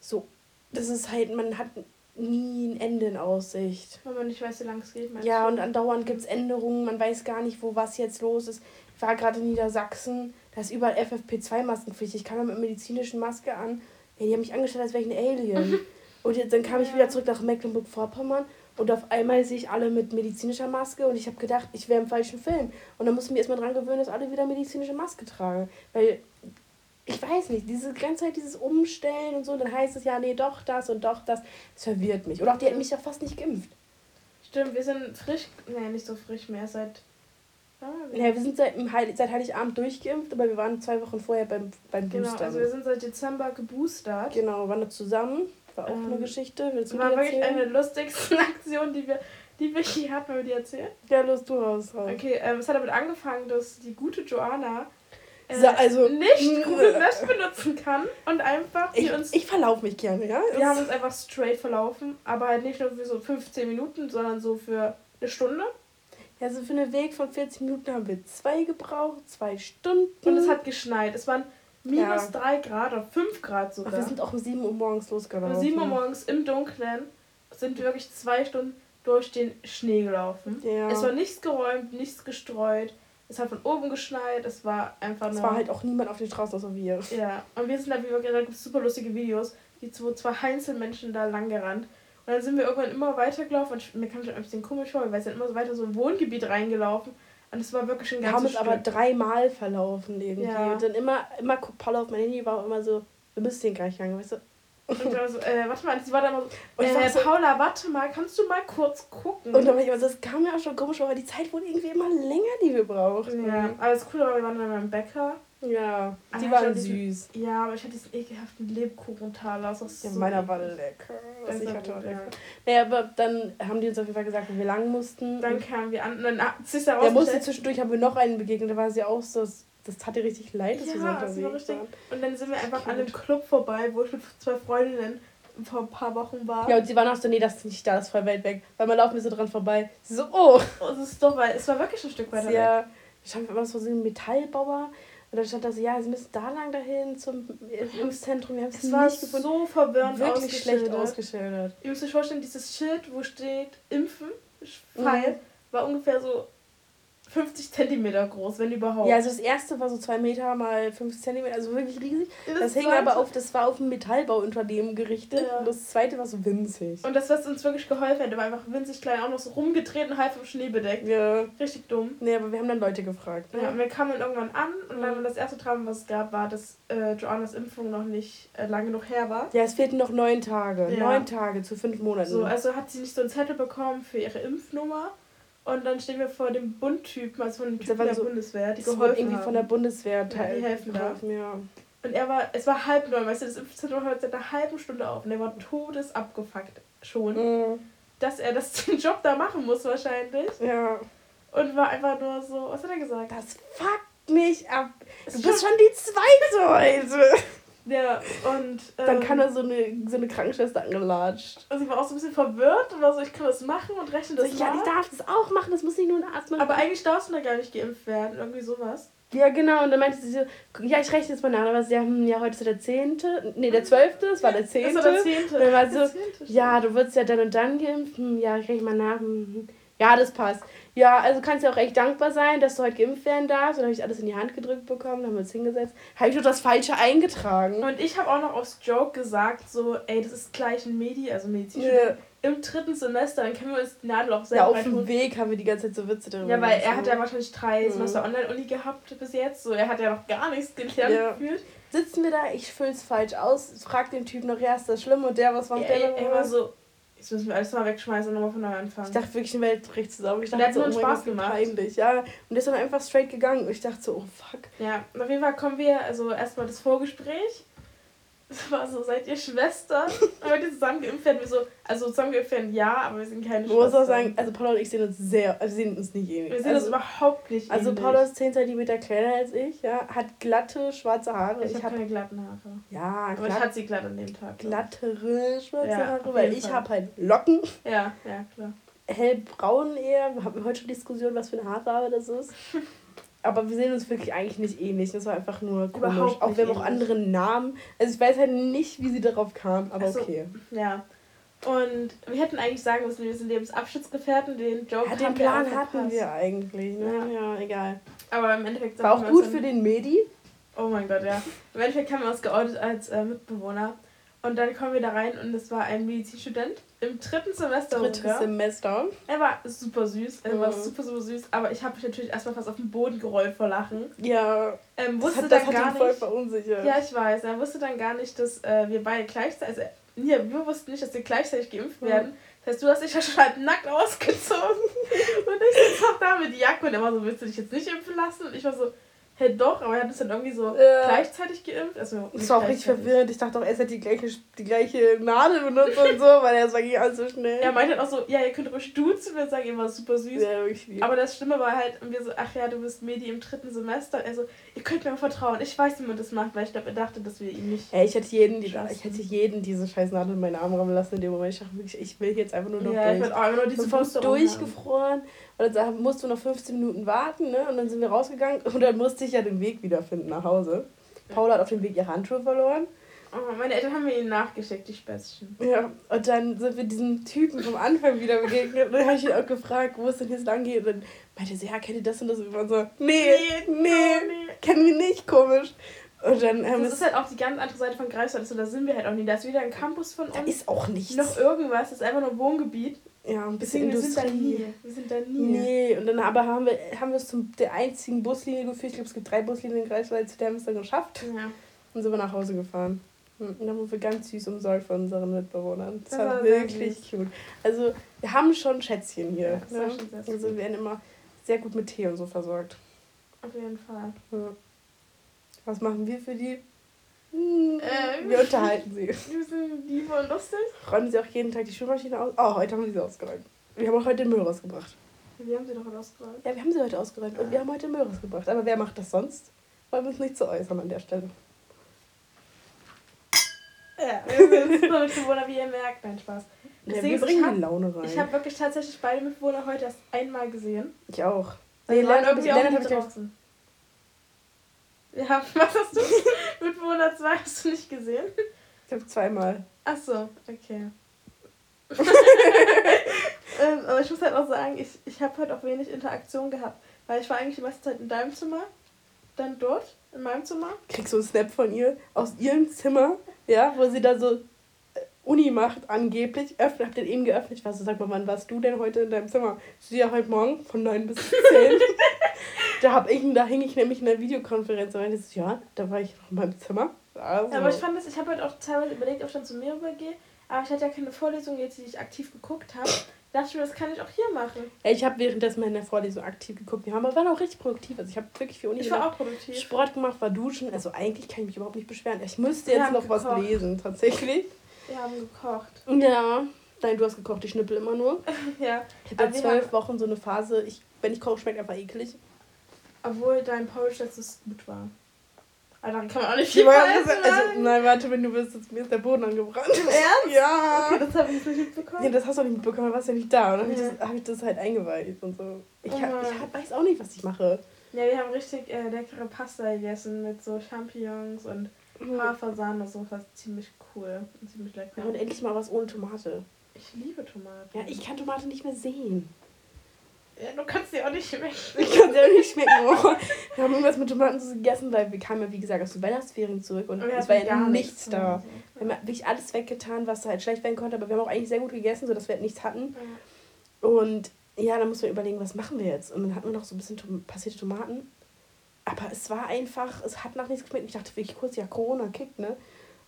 so, das ist halt, man hat nie ein Ende in Aussicht. Weil man nicht weiß, wie lange es geht. Ja, und andauernd gibt es Änderungen, man weiß gar nicht, wo was jetzt los ist. Ich war gerade in Niedersachsen, da ist überall FFP2-Maskenpflicht. Ich kam da mit medizinischen Maske an. Ey, die haben mich angestellt, als wäre ich ein Alien. *laughs* und jetzt, dann kam ich wieder zurück nach Mecklenburg-Vorpommern und auf einmal sehe ich alle mit medizinischer Maske und ich habe gedacht, ich wäre im falschen Film. Und dann musste ich mir erstmal dran gewöhnen, dass alle wieder medizinische Maske tragen. Weil, ich weiß nicht, diese ganze Zeit dieses Umstellen und so, dann heißt es ja, nee, doch das und doch das. Das verwirrt mich. Oder auch die hätten mich ja fast nicht geimpft. Stimmt, wir sind frisch. Nee, nicht so frisch mehr. Seit. Ja, wir sind seit, Heil seit Heiligabend durchgeimpft, aber wir waren zwei Wochen vorher beim, beim Genau, Boostern. also wir sind seit Dezember geboostert. Genau, waren da zusammen. War auch Ähm, eine Geschichte. Willst Das du war die wirklich erzählen? eine der lustigsten *laughs* Aktionen, die wir, die wir je hatten, wenn wir die erzählen. Ja, los, du raus. Okay, ähm, es hat damit angefangen, dass die gute Joanna äh, So, also- nicht Google Maps benutzen kann und einfach Ich, uns. ich verlaufe mich gerne, ja? wir haben uns einfach straight verlaufen, aber halt nicht nur für so 15 Minuten, sondern so für eine Stunde. Ja, also für einen Weg von 40 Minuten haben wir zwei gebraucht, zwei Stunden. Und es hat geschneit. Es waren minus Ja. 3 Grad oder 5 Grad Ach, sogar. wir sind auch um 7 Uhr morgens losgelaufen. Um 7 Uhr morgens im Dunkeln sind wir wirklich zwei Stunden durch den Schnee gelaufen. Ja. Es war nichts geräumt, nichts gestreut. Es hat von oben geschneit. Es war einfach Es nur. war halt auch niemand auf den Straßen außer wir. Ja, und wir sind da, wie wir gerade gibt super lustige Videos, die zwei, zwei Einzelmenschen da lang gerannt. Und dann sind wir irgendwann immer weitergelaufen und mir kam schon ein bisschen komisch vor, weil wir sind immer so weiter so ein Wohngebiet reingelaufen. Und es war wirklich ein Wir haben ganzes uns aber dreimal verlaufen irgendwie. Ja. Und dann immer, immer guckt Paula auf mein Handy, war auch immer so, wir müssen den gleich gegangen, weißt du? Und dann so, äh, warte mal, sie war da immer so, Und ich äh, so- Paula, warte mal, kannst du mal kurz gucken? Und dann war ich immer so, das kam mir auch schon komisch weil die Zeit wurde irgendwie immer länger, die wir brauchten. ja, aber das Coole war, wir waren dann beim Bäcker. Ja, Ah, die ich waren hab diesen- süß. Ja, aber ich hatte diesen ekelhaften Lebkuchentaler. Ist Ja, so meiner war lecker. Das Was ist ich ja hatte ja. lecker. Naja, aber dann haben die uns auf jeden Fall gesagt, wo wir lang mussten. Dann kamen wir an dann hat sich der musste zwischendurch, haben wir noch einen begegnet, da war sie auch so, das, tat ihr richtig leid, dass Ja, wir so das war unterwegs richtig- waren. Und dann sind wir einfach an dem Club vorbei, wo ich mit zwei Freundinnen vor ein paar Wochen war. Ja, und sie waren auch so, nee, das ist nicht da, das ist voll weit weg. Weil man laufen wir so dran vorbei. Sie so, oh. Und es ist doch, weil es war wirklich ein Stück weiter weg. Ja, stand immer so ein Metallbauer. Und dann stand da so, ja, sie müssen da lang dahin zum Impfzentrum. Wir haben es war nicht gefunden. so verwirrend Wirklich schlecht ausgeschildert. Ihr müsst euch vorstellen, dieses Schild, wo steht Impfen, Mhm. Pfeil, war ungefähr so 50 Zentimeter groß, wenn überhaupt. Ja, also das erste war so zwei Meter mal fünf Zentimeter, also wirklich riesig. Das, Das hing aber auf, das war auf ein Metallbauunternehmen gerichtet. Ja. Und das zweite war so winzig. Und das, was uns wirklich geholfen hätte, war einfach winzig klein, auch noch so rumgedreht und halb vom Schnee bedeckt. Ja. Richtig dumm. Nee, aber wir haben dann Leute gefragt. Ne? Ja, und wir kamen dann irgendwann an und dann Mhm. das erste Traum, was es gab, war, dass äh, Joannas Impfung noch nicht äh, lange genug her war. Ja, es fehlten noch neun Tage. Ja. Neun Tage zu fünf Monaten. So, also hat sie nicht so einen Zettel bekommen für ihre Impfnummer. Und dann stehen wir vor dem Bundtypen, also von Typen der so- Bundeswehr, die geholfen irgendwie haben. von der Bundeswehr Ja, teil die helfen da. geholfen, ja. Und er war, es war halb neun, weißt du, das Impfzentrum hört seit einer halben Stunde auf und er war todesabgefuckt schon, Mhm. dass er das *laughs* den Job da machen muss wahrscheinlich. Ja. Und war einfach nur so, was hat er gesagt? Das fuckt mich ab. Du ist bist schon die zweite heute. *laughs* Ja, und ähm, Dann kann er so eine, so eine Krankenschwester angelatscht. also ich war auch so ein bisschen verwirrt und war so, ich kann das machen und rechne So, das ja, nach. ich darf das auch machen, das muss nicht nur ein Arzt machen. Aber eigentlich darfst du da gar nicht geimpft werden, irgendwie sowas. Ja, genau, und dann meinte sie so, ja, ich rechne jetzt mal nach. War sie, ja, hm, ja, heute ist der 10., nee, der 12., es war der 10. Das war der 10. Und dann war sie so, 10., ja, du wirst ja dann und dann geimpft. Hm, ja, ich rechne mal nach. Hm, hm. Ja, das passt. Ja, also kannst ja auch echt dankbar sein, dass du heute geimpft werden darfst. Und dann habe ich alles in die Hand gedrückt bekommen, dann haben wir uns hingesetzt. Habe ich nur das Falsche eingetragen. Und ich habe auch noch aus Joke gesagt, so, ey, das ist gleich ein Medi, also Medizin. Ja. Im dritten Semester, dann können wir uns die Nadel auch Ja, selber auf dem. Weg haben wir die ganze Zeit so Witze darüber Ja, weil er gemacht. hat ja wahrscheinlich drei Mhm. Semester Online-Uni gehabt bis jetzt. So, er hat ja noch gar nichts gelernt Ja. gefühlt. Sitzen wir da, ich füll's falsch aus, frag den Typ noch, ja, ist das schlimm? Und der, was macht Ja, der er, noch? er war so, jetzt müssen wir alles mal wegschmeißen und nochmal von neu anfangen. Ich dachte wirklich, die Welt bricht zusammen. Ich dachte hat so, nur oh Spaß Gott, gemacht. peinlich. Ja, und ist dann einfach straight gegangen. Und ich dachte so, oh fuck. Ja, auf jeden Fall kommen wir, also erstmal das Vorgespräch. Es war so, seid ihr Schwestern? Wollt ihr zusammen geimpft werden? Wir so, also zusammen geimpft werden, ja, aber wir sind keine Ich muss Schwestern. auch sagen, also Paula und ich sehen uns sehr, also sehen uns nicht ähnlich. wir sehen also, das überhaupt nicht also ähnlich. Paula ist 10 cm kleiner als ich, ja, hat glatte, schwarze Haare. Ich, Ich, habe keine glatten Haare. ja, Aber ich hatte sie glatt an dem Tag. glattere schwarze Ja, Haare, weil ich habe halt Locken, Ja, ja, klar. hellbraun eher. Wir haben heute schon Diskussion, was für eine Haarfarbe das ist. *laughs* Aber wir sehen uns wirklich eigentlich nicht ähnlich. Das war einfach nur komisch. Überhaupt auch wir haben auch andere Namen. Also ich weiß halt nicht, wie sie darauf kam, aber Ach so. okay. Ja. Und wir hätten eigentlich sagen müssen, wir sind Lebensabschnittsgefährten, den Joke Ja, den wir Plan auch hatten wir eigentlich, ne? Ja. Ja, egal. Aber im Endeffekt War auch wir gut für den Medi. Oh mein Gott, ja. Im Endeffekt haben wir uns geoutet als äh, Mitbewohner. Und dann kommen wir da rein und es war ein Medizinstudent im dritten Semester. Drittes. Semester. Er war super süß, er war Mhm. super, super süß, aber ich habe mich natürlich erstmal fast auf den Boden gerollt vor Lachen. Ja, Ähm, das wusste hat, das dann hat gar nicht. verunsichert. Ja, ich weiß. Er wusste dann gar nicht, dass äh, wir beide gleichzeitig. Also, ja, wir wussten nicht, dass wir gleichzeitig geimpft Mhm. werden. Das heißt, du hast dich ja schon halt nackt ausgezogen. *laughs* und ich sitze auch da mit Jacke und er war so, willst du dich jetzt nicht impfen lassen? Und ich war so, hä, doch, aber er hat uns dann irgendwie so Ja. gleichzeitig geimpft. Also, Das war auch richtig verwirrend. Ich dachte auch, er hat die gleiche, die gleiche Nadel benutzt und so, weil er ging alles so schnell. Er meinte dann auch so, ja, ihr könnt ruhig duzen, wir sagen, ihr war super süß. ja, wirklich. Aber das Schlimme war halt, und wir so, ach ja, du bist Medi im dritten Semester. Also, ihr könnt mir vertrauen. Ich weiß, wie man das macht, weil ich glaube, er dachte, dass wir ihn nicht. Ey, ich hätte jeden, die, ich hätte jeden diese scheiß Nadel in meinen Arm rammen lassen in dem Moment. Ich dachte wirklich, ich will jetzt einfach nur noch Ja, ich durch. wollte auch einfach nur diese Sofort Boosterung haben. Und dann musst du noch 15 Minuten warten, ne? Und dann sind wir rausgegangen und dann musste ich ja den Weg wiederfinden nach Hause. Paula hat auf dem Weg ihre Handschuhe verloren. Oh, meine Eltern haben mir ihn nachgeschickt, die Spätzchen. Ja, und dann sind wir diesem Typen vom Anfang wieder begegnet. Und dann habe ich ihn auch gefragt, wo es denn jetzt lang geht. Und dann meinte sie, ja, kennt ihr das und das? Und wir so, nee, nee, nee. kennen wir nicht, komisch. Und dann haben wir Das ist halt auch die ganz andere Seite von Greifswald. Also, da sind wir halt auch nie. Da ist wieder ein Campus von da uns. ist auch nichts. noch irgendwas. Das ist einfach nur Wohngebiet. Ja, ein bisschen Deswegen, wir sind da nie. Wir sind da nie. Nee, und dann aber haben wir, haben wir es zum der einzigen Buslinie geführt. Ich glaube, es gibt drei Buslinien in Greifswald, zu der haben wir es dann geschafft. Ja. Und sind wir nach Hause gefahren. Hm, Und dann wurden wir ganz süß umsorgt von unseren Mitbewohnern. Das, Das war, war wirklich cute. Also, wir haben schon Schätzchen hier. Ja, ne? Also, wir werden immer sehr gut mit Tee und so versorgt. Auf jeden Fall. Ja. Was machen wir für die? Ähm. Wir unterhalten sie. *laughs* Wir sind lieb und lustig. Räumen sie auch jeden Tag die Spülmaschine aus? Oh, heute haben wir sie ausgeräumt. Wir haben auch heute den Müll rausgebracht. Wir haben sie doch ausgeräumt. Ja, wir haben sie heute ausgeräumt und wir haben heute den Müll rausgebracht. Aber wer macht das sonst? Wollen wir uns nicht zu äußern an der Stelle. Ja, wir sind super Mitbewohner, wie ihr merkt. Nein, Spaß. Ja, Deswegen wir ist- ich bringen hab- die Laune rein. Ich habe wirklich tatsächlich beide Mitbewohner heute erst einmal gesehen. ich auch. Die waren Lennart irgendwie auch nicht hab Ja, *laughs* was hast du? Mitbewohner 2 hast du nicht gesehen? Ich habe zweimal. Ach so, okay. *laughs* ähm, aber ich muss halt auch sagen, ich, ich habe heute auch wenig Interaktion gehabt. Weil ich war eigentlich die meiste Zeit in deinem Zimmer, dann dort, in meinem Zimmer. Kriegst so einen Snap von ihr aus ihrem Zimmer, ja, wo sie da so Uni macht, angeblich. Öffnet, hab den eben geöffnet. Ich war so, sag mal, wann warst du denn heute in deinem Zimmer? Sie ja heute Morgen von 9 bis 10. *laughs* da hab ich, da hing ich nämlich in der Videokonferenz und meinte ja, da war ich noch in meinem Zimmer. Also. Aber ich fand das, ich habe halt auch teilweise überlegt, ob ich dann zu mir rübergehe. Aber ich hatte ja keine Vorlesung jetzt, die ich aktiv geguckt habe. dachte ich mir, das kann ich auch hier machen. Ich habe währenddessen in der Vorlesung aktiv geguckt. Wir haben aber waren auch richtig produktiv. Also ich habe wirklich für Uni Ich war gemacht. auch produktiv. Sport gemacht, war duschen. Also eigentlich kann ich mich überhaupt nicht beschweren. Ich müsste jetzt noch was gekocht. lesen, tatsächlich. Wir haben gekocht. Ja. Nein, du hast gekocht, ich schnippel immer nur. *laughs* Ja, Ich habe zwölf haben- Wochen so eine Phase, ich, wenn ich koche, schmeckt einfach eklig. obwohl dein Porridge letztes gut war. Aber daran kann man auch nicht Ich viel falsch also, nein, warte, wenn du jetzt, mir ist der Boden angebrannt. Im Ernst? Ja. Okay, das habe ich nicht mitbekommen. Ja, das hast du nicht mitbekommen, du warst ja nicht da. Und dann habe ich, Ja. das- hab ich das halt eingeweiht und so. Ich, Oh hab, ich hab, weiß auch nicht, was ich mache. Ja, wir haben richtig äh, leckere Pasta gegessen mit so Champignons und Hafersahne und so. Das war ziemlich cool und ziemlich lecker. Ja, und endlich mal was ohne Tomate. Ich liebe Tomaten. Ja, ich kann Tomate nicht mehr sehen. Ja, du kannst sie auch nicht schmecken. Ich kann sie auch nicht schmecken. Oh. Wir haben irgendwas mit Tomatensauce gegessen, weil wir kamen ja, wie gesagt, aus den Weihnachtsferien zurück und wir es war ja nichts da. Wir haben wirklich alles weggetan, was halt schlecht werden konnte, aber wir haben auch eigentlich sehr gut gegessen, sodass wir halt nichts hatten. Und ja, dann mussten wir überlegen, was machen wir jetzt? Und dann hatten wir noch so ein bisschen Tom passierte Tomaten. Aber es war einfach, es hat nach nichts geschmeckt. Ich dachte wirklich kurz, ja, Corona kickt, ne?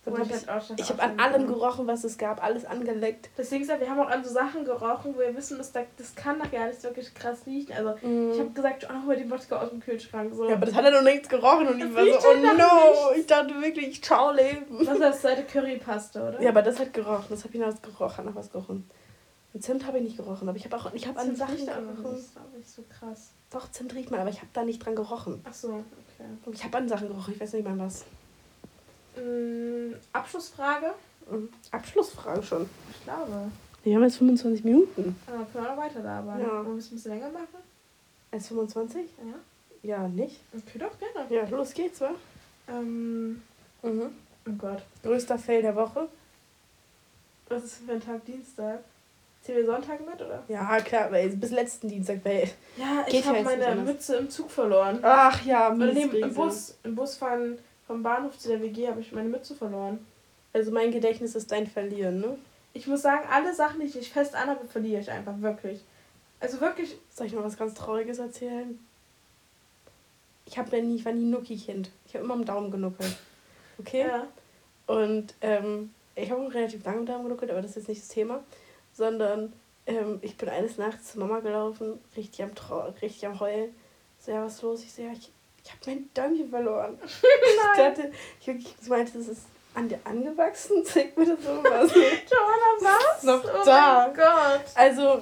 Dann hab ich ich hab schon- ich habe an allem gerochen. was es gab, alles angeleckt. Deswegen ja, wir haben auch an so Sachen gerochen, wo wir wissen, dass da, das kann doch gar nicht wirklich krass riechen. Also ich habe gesagt, oh, hol die Wodka aus dem Kühlschrank. So. ja, aber das hat ja noch nichts gerochen und ich Das war riecht so, oh no, ich dachte wirklich, ciao Leben. Was ist das zweite Currypaste, oder? Ja, aber das hat gerochen, das habe ich noch gerochen, nach was gerochen. Und Zimt habe ich nicht gerochen, aber ich habe auch, ich habe an Zimt Sachen auch noch gerochen. nicht, ist nicht so krass. Doch, Zimt riecht man, aber ich habe da nicht dran gerochen. Ach so, okay. Ich habe an Sachen gerochen, ich weiß nicht mal was. Mm, Abschlussfrage? Mhm. Abschlussfrage schon. Ich glaube. Wir haben jetzt 25 Minuten. Aber können wir noch weiter labern? Ja. Wollen wir es ein bisschen länger machen? Als 25? Ja. Ja, nicht? Okay, doch, gerne. Ja, los geht's, wa? Ähm, Mhm. oh Gott. Größter Fail der Woche? Was ist für ein Tag Dienstag? Zählen wir Sonntag mit, oder? Ja, klar, weil bis letzten Dienstag, weil. Ja, ich habe meine. Mütze im Zug verloren. Ach ja, nee, im. Bus, im Bus fahren vom Bahnhof zu der WG habe ich meine Mütze verloren. Also mein Gedächtnis ist dein Verlieren, ne? Ich muss sagen, alle Sachen, die ich nicht fest anhabe, verliere ich einfach, wirklich. Also wirklich, Soll ich mal was ganz Trauriges erzählen? Ich hab ja nie, ich war nie Nuki-Kind. Ich habe immer am Daumen genuckelt. Okay? ja. Und ähm, ich habe auch relativ lange am Daumen genuckelt, aber das ist jetzt nicht das Thema. Sondern ähm, ich bin eines Nachts zu Mama gelaufen, richtig am, Trau richtig am Heulen. So, ja, was ist los? Ich so, ja, ich, ich habe mein Däumchen verloren. *laughs* Ich dachte, ich wirklich ich meinte, das ist an dir angewachsen. *laughs* Zeig mir das so was. *laughs* Joanna, was? noch oh da. mein Gott. Also,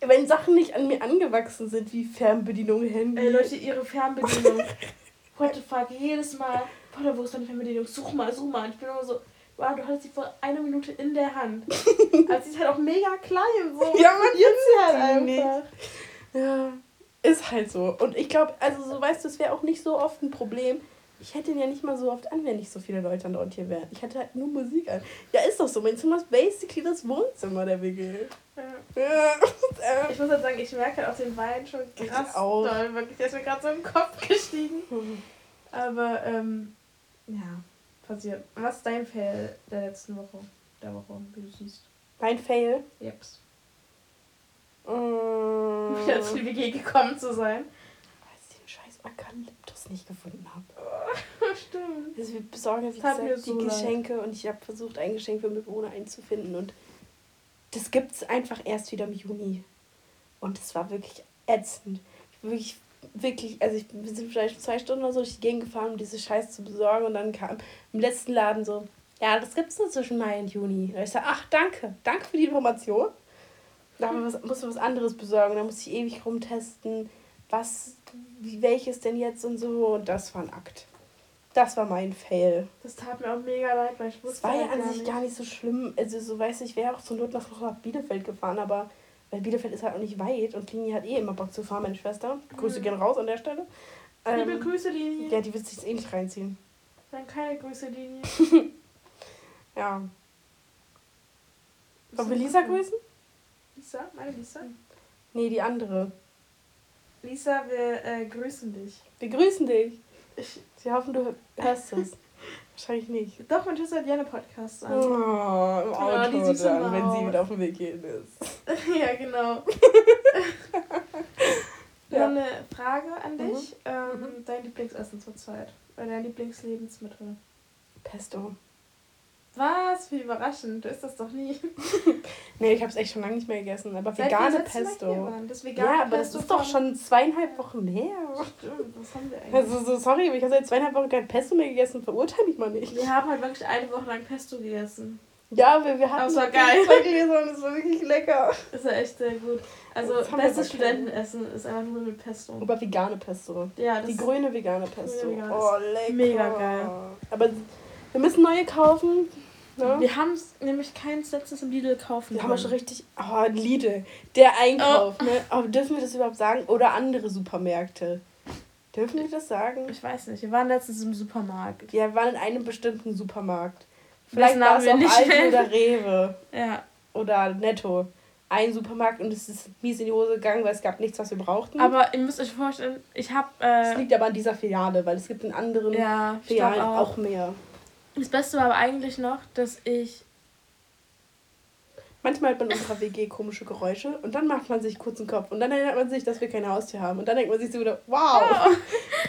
wenn Sachen nicht an mir angewachsen sind, wie Fernbedienung, Handy. Ey, Leute, ihre Fernbedienung. What the fuck, jedes Mal. Boah, wo ist deine Fernbedienung? Such mal, such mal. Und ich bin immer so, wow, du hattest sie vor einer Minute in der Hand. Also sie ist halt auch mega klein. So. Ja, man Jetzt sie halt einfach. Ja, ist halt so. Und ich glaube, also so weißt du, es wäre auch nicht so oft ein Problem. Ich hätte ihn ja nicht mal so oft an, wenn nicht so viele Leute an der hier wären. Ich hatte halt nur Musik an. Ja, ist doch so. Mein Zimmer ist basically das Wohnzimmer der WG. Ja. Ja. *laughs* Ich muss halt sagen, ich merke halt auch den Wein schon Ich krass auch. doll. Wirklich, der ist mir gerade so im Kopf gestiegen. Aber, ähm, ja, passiert. Was ist dein Fail der letzten Woche? Der Woche, wie du siehst. Mein Fail. Jeps. *laughs* Wieder zu WG gekommen zu sein. Weil ich den scheiß Eukalyptus nicht gefunden habe. Stimmt. Also wir besorgen, wie Das hat gesagt, mir die so leid. Geschenke und ich habe versucht, ein Geschenk für Mitbewohner einzufinden und das gibt es einfach erst wieder im Juni. Und es war wirklich ätzend. Ich bin wirklich, wirklich, also ich wir sind vielleicht zwei Stunden oder so durch die Gegend gefahren, um diese Scheiß zu besorgen und dann kam im letzten Laden so, ja, das gibt's nur zwischen Mai und Juni. Und ich sage, ach, danke, danke für die Information. Da was, mussten wir was anderes besorgen. Da musste ich ewig rumtesten, was, wie, welches denn jetzt und so. Und das war ein Akt. Das war mein Fail. Das tat mir auch mega leid, weil ich wusste Das war ja halt an sich gar nicht so schlimm. Also, so weiß ich, wäre auch zur Not noch nach Bielefeld gefahren, aber weil Bielefeld ist halt auch nicht weit und Lini hat eh immer Bock zu fahren, meine Schwester. Grüße Mhm. gehen raus an der Stelle. Liebe Ähm, Grüße, Linie. ja, die wird sich jetzt eh nicht reinziehen. Dann keine Grüße, Linie. *laughs* Ja. Wollen wir Lisa grüßen? Lisa? Meine Lisa? Nee, die andere. Lisa, wir äh, grüßen dich. Wir grüßen dich. Ich, Sie hoffen, du hörst es. *laughs* Wahrscheinlich nicht. doch, man halt gerne Podcasts Oh, an. im Ja, die Auto süße dann, wenn sie wieder auf dem Weg gehen ist. *laughs* ja, genau. *laughs* Ja. Noch eine Frage an Mhm. dich. Ähm, Dein Lieblingsessen zurzeit? Oder dein Lieblingslebensmittel? Pesto. Was? Wie überraschend. Du isst das doch nie. *laughs* Nee, ich habe es echt schon lange nicht mehr gegessen, aber Seit vegane das Pesto. Das vegane Ja, aber das Pesto ist doch schon zweieinhalb Wochen her. Stimmt, was haben wir eigentlich? Also so sorry, aber ich habe seit zweieinhalb Wochen kein Pesto mehr gegessen. Verurteile mich mal nicht. wir haben halt wirklich eine Woche lang Pesto gegessen. Ja, wir, wir hatten es war geil. und es war wirklich lecker. Ist ja echt sehr gut. Also, Das bestes. Studentenessen ist einfach nur mit Pesto. Aber vegane Pesto. Ja, das Die grüne vegane Pesto. Grüne vegane oh, lecker. mega geil. Aber wir müssen neue kaufen. Ne? Wir haben nämlich keins letztes im Lidl kaufen Wir haben schon richtig. Oh, Lidl. Der Einkauf, oh. ne? Aber dürfen wir das überhaupt sagen? Oder andere Supermärkte? Dürfen wir das sagen? Ich weiß nicht. Wir waren letztens im Supermarkt. Ja, wir waren in einem bestimmten Supermarkt. Vielleicht war es auch Aldi oder Rewe. Ja. Oder Netto. Ein Supermarkt und es ist mies in die Hose gegangen, weil es gab nichts, was wir brauchten. Aber ihr müsst euch vorstellen, ich habe. Äh, es liegt aber an dieser Filiale, weil es gibt in anderen ja, Filialen auch. auch mehr. Das Beste war aber eigentlich noch, dass ich. Manchmal hat man in unserer WG komische Geräusche und dann macht man sich kurz den Kopf und dann erinnert man sich, dass wir kein Haustier haben und dann denkt man sich so wieder, wow. Ja.